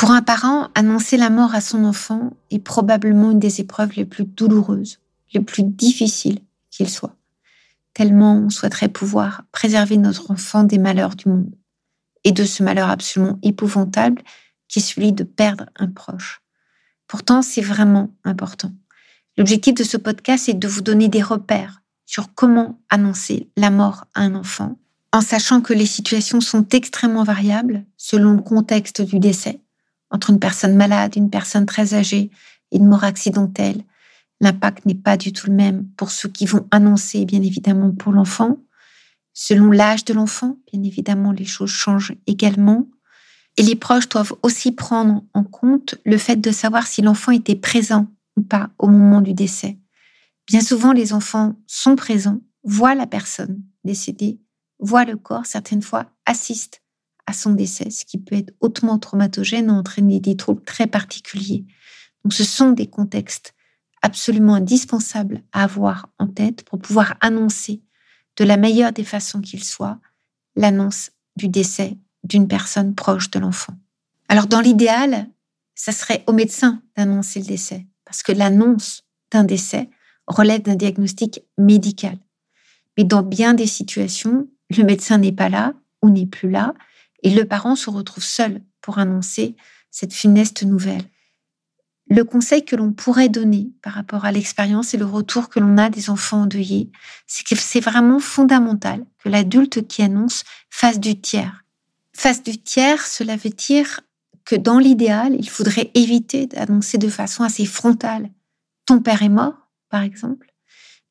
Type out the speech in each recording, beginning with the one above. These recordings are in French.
Pour un parent, annoncer la mort à son enfant est probablement une des épreuves les plus douloureuses, les plus difficiles qu'il soit, tellement on souhaiterait pouvoir préserver notre enfant des malheurs du monde et de ce malheur absolument épouvantable qui est celui de perdre un proche. Pourtant, c'est vraiment important. L'objectif de ce podcast est de vous donner des repères sur comment annoncer la mort à un enfant, en sachant que les situations sont extrêmement variables selon le contexte du décès entre une personne malade, une personne très âgée et une mort accidentelle, l'impact n'est pas du tout le même pour ceux qui vont annoncer, bien évidemment, pour l'enfant. Selon l'âge de l'enfant, bien évidemment, les choses changent également. Et les proches doivent aussi prendre en compte le fait de savoir si l'enfant était présent ou pas au moment du décès. Bien souvent, les enfants sont présents, voient la personne décédée, voient le corps, certaines fois assistent à son décès, ce qui peut être hautement traumatogène et entraîner des troubles très particuliers. Donc ce sont des contextes absolument indispensables à avoir en tête pour pouvoir annoncer de la meilleure des façons qu'il soit l'annonce du décès d'une personne proche de l'enfant. Alors dans l'idéal, ça serait au médecin d'annoncer le décès, parce que l'annonce d'un décès relève d'un diagnostic médical. Mais dans bien des situations, le médecin n'est pas là ou n'est plus là, et le parent se retrouve seul pour annoncer cette funeste nouvelle. Le conseil que l'on pourrait donner par rapport à l'expérience et le retour que l'on a des enfants endeuillés, c'est que c'est vraiment fondamental que l'adulte qui annonce fasse du tiers. Fasse du tiers, cela veut dire que dans l'idéal, il faudrait éviter d'annoncer de façon assez frontale ton père est mort, par exemple,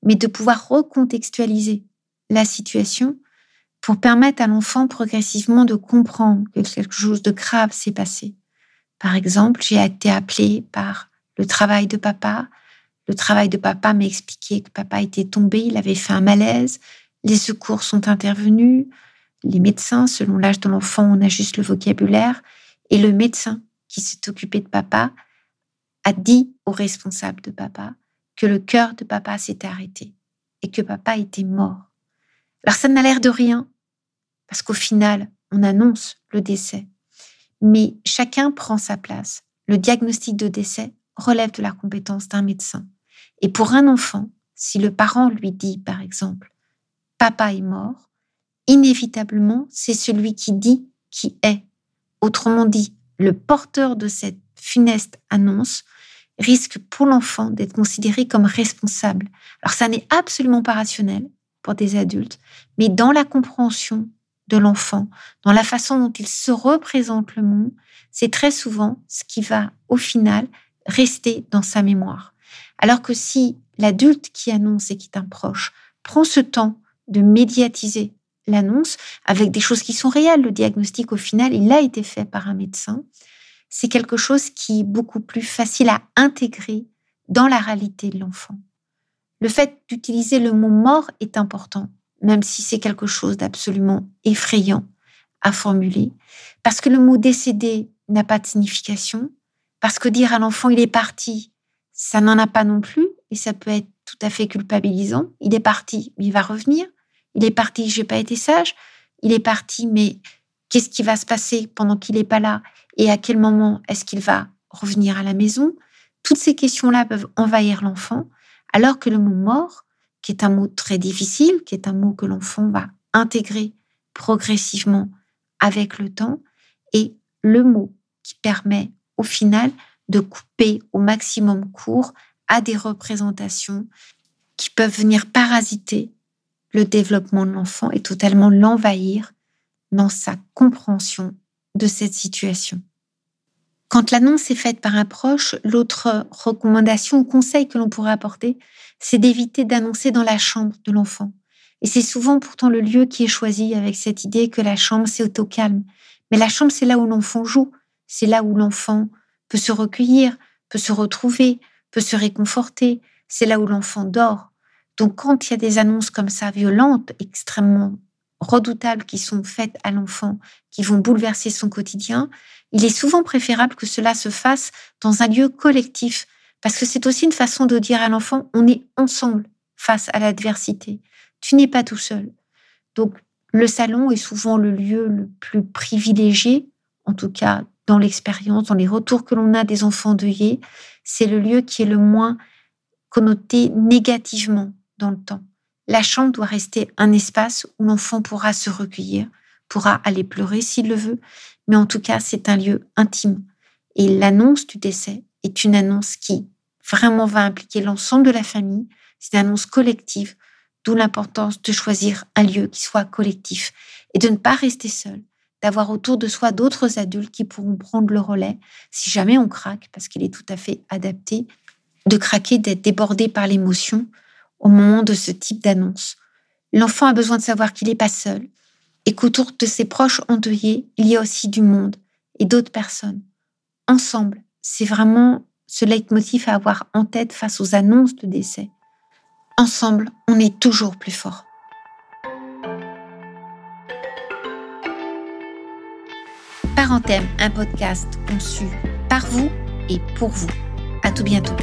mais de pouvoir recontextualiser la situation pour permettre à l'enfant progressivement de comprendre que quelque chose de grave s'est passé. Par exemple, j'ai été appelée par le travail de papa. Le travail de papa m'a expliqué que papa était tombé, il avait fait un malaise, les secours sont intervenus, les médecins, selon l'âge de l'enfant, on ajuste le vocabulaire, et le médecin qui s'est occupé de papa a dit au responsable de papa que le cœur de papa s'était arrêté et que papa était mort. Alors ça n'a l'air de rien, parce qu'au final, on annonce le décès. Mais chacun prend sa place. Le diagnostic de décès relève de la compétence d'un médecin. Et pour un enfant, si le parent lui dit, par exemple, Papa est mort, inévitablement, c'est celui qui dit qui est. Autrement dit, le porteur de cette funeste annonce risque pour l'enfant d'être considéré comme responsable. Alors ça n'est absolument pas rationnel, des adultes, mais dans la compréhension de l'enfant, dans la façon dont il se représente le monde, c'est très souvent ce qui va, au final, rester dans sa mémoire. Alors que si l'adulte qui annonce et qui est un proche prend ce temps de médiatiser l'annonce avec des choses qui sont réelles, le diagnostic au final, il a été fait par un médecin, c'est quelque chose qui est beaucoup plus facile à intégrer dans la réalité de l'enfant. Le fait d'utiliser le mot mort est important, même si c'est quelque chose d'absolument effrayant à formuler, parce que le mot décédé n'a pas de signification, parce que dire à l'enfant il est parti, ça n'en a pas non plus, et ça peut être tout à fait culpabilisant. Il est parti, mais il va revenir. Il est parti, j'ai pas été sage. Il est parti, mais qu'est-ce qui va se passer pendant qu'il n'est pas là? Et à quel moment est-ce qu'il va revenir à la maison? Toutes ces questions-là peuvent envahir l'enfant alors que le mot mort, qui est un mot très difficile, qui est un mot que l'enfant va intégrer progressivement avec le temps, est le mot qui permet au final de couper au maximum court à des représentations qui peuvent venir parasiter le développement de l'enfant et totalement l'envahir dans sa compréhension de cette situation. Quand l'annonce est faite par un proche, l'autre recommandation ou conseil que l'on pourrait apporter, c'est d'éviter d'annoncer dans la chambre de l'enfant. Et c'est souvent pourtant le lieu qui est choisi avec cette idée que la chambre, c'est au calme. Mais la chambre, c'est là où l'enfant joue, c'est là où l'enfant peut se recueillir, peut se retrouver, peut se réconforter, c'est là où l'enfant dort. Donc quand il y a des annonces comme ça, violentes, extrêmement redoutables, qui sont faites à l'enfant, qui vont bouleverser son quotidien, il est souvent préférable que cela se fasse dans un lieu collectif, parce que c'est aussi une façon de dire à l'enfant, on est ensemble face à l'adversité. Tu n'es pas tout seul. Donc le salon est souvent le lieu le plus privilégié, en tout cas dans l'expérience, dans les retours que l'on a des enfants deuillés. C'est le lieu qui est le moins connoté négativement dans le temps. La chambre doit rester un espace où l'enfant pourra se recueillir, pourra aller pleurer s'il le veut, mais en tout cas, c'est un lieu intime. Et l'annonce du décès est une annonce qui vraiment va impliquer l'ensemble de la famille. C'est une annonce collective D'où l'importance de choisir un lieu qui soit collectif et de ne pas rester seul, d'avoir autour de soi d'autres adultes qui pourront prendre le relais si jamais on craque, parce qu'il est tout à fait adapté, de craquer, d'être débordé par l'émotion au moment de ce type d'annonce. L'enfant a besoin de savoir qu'il n'est pas seul et qu'autour de ses proches endeuillés, il y a aussi du monde et d'autres personnes. Ensemble, c'est vraiment ce leitmotiv à avoir en tête face aux annonces de décès. Ensemble, on est toujours plus fort. Parenthème, un podcast conçu par vous et pour vous. À tout bientôt.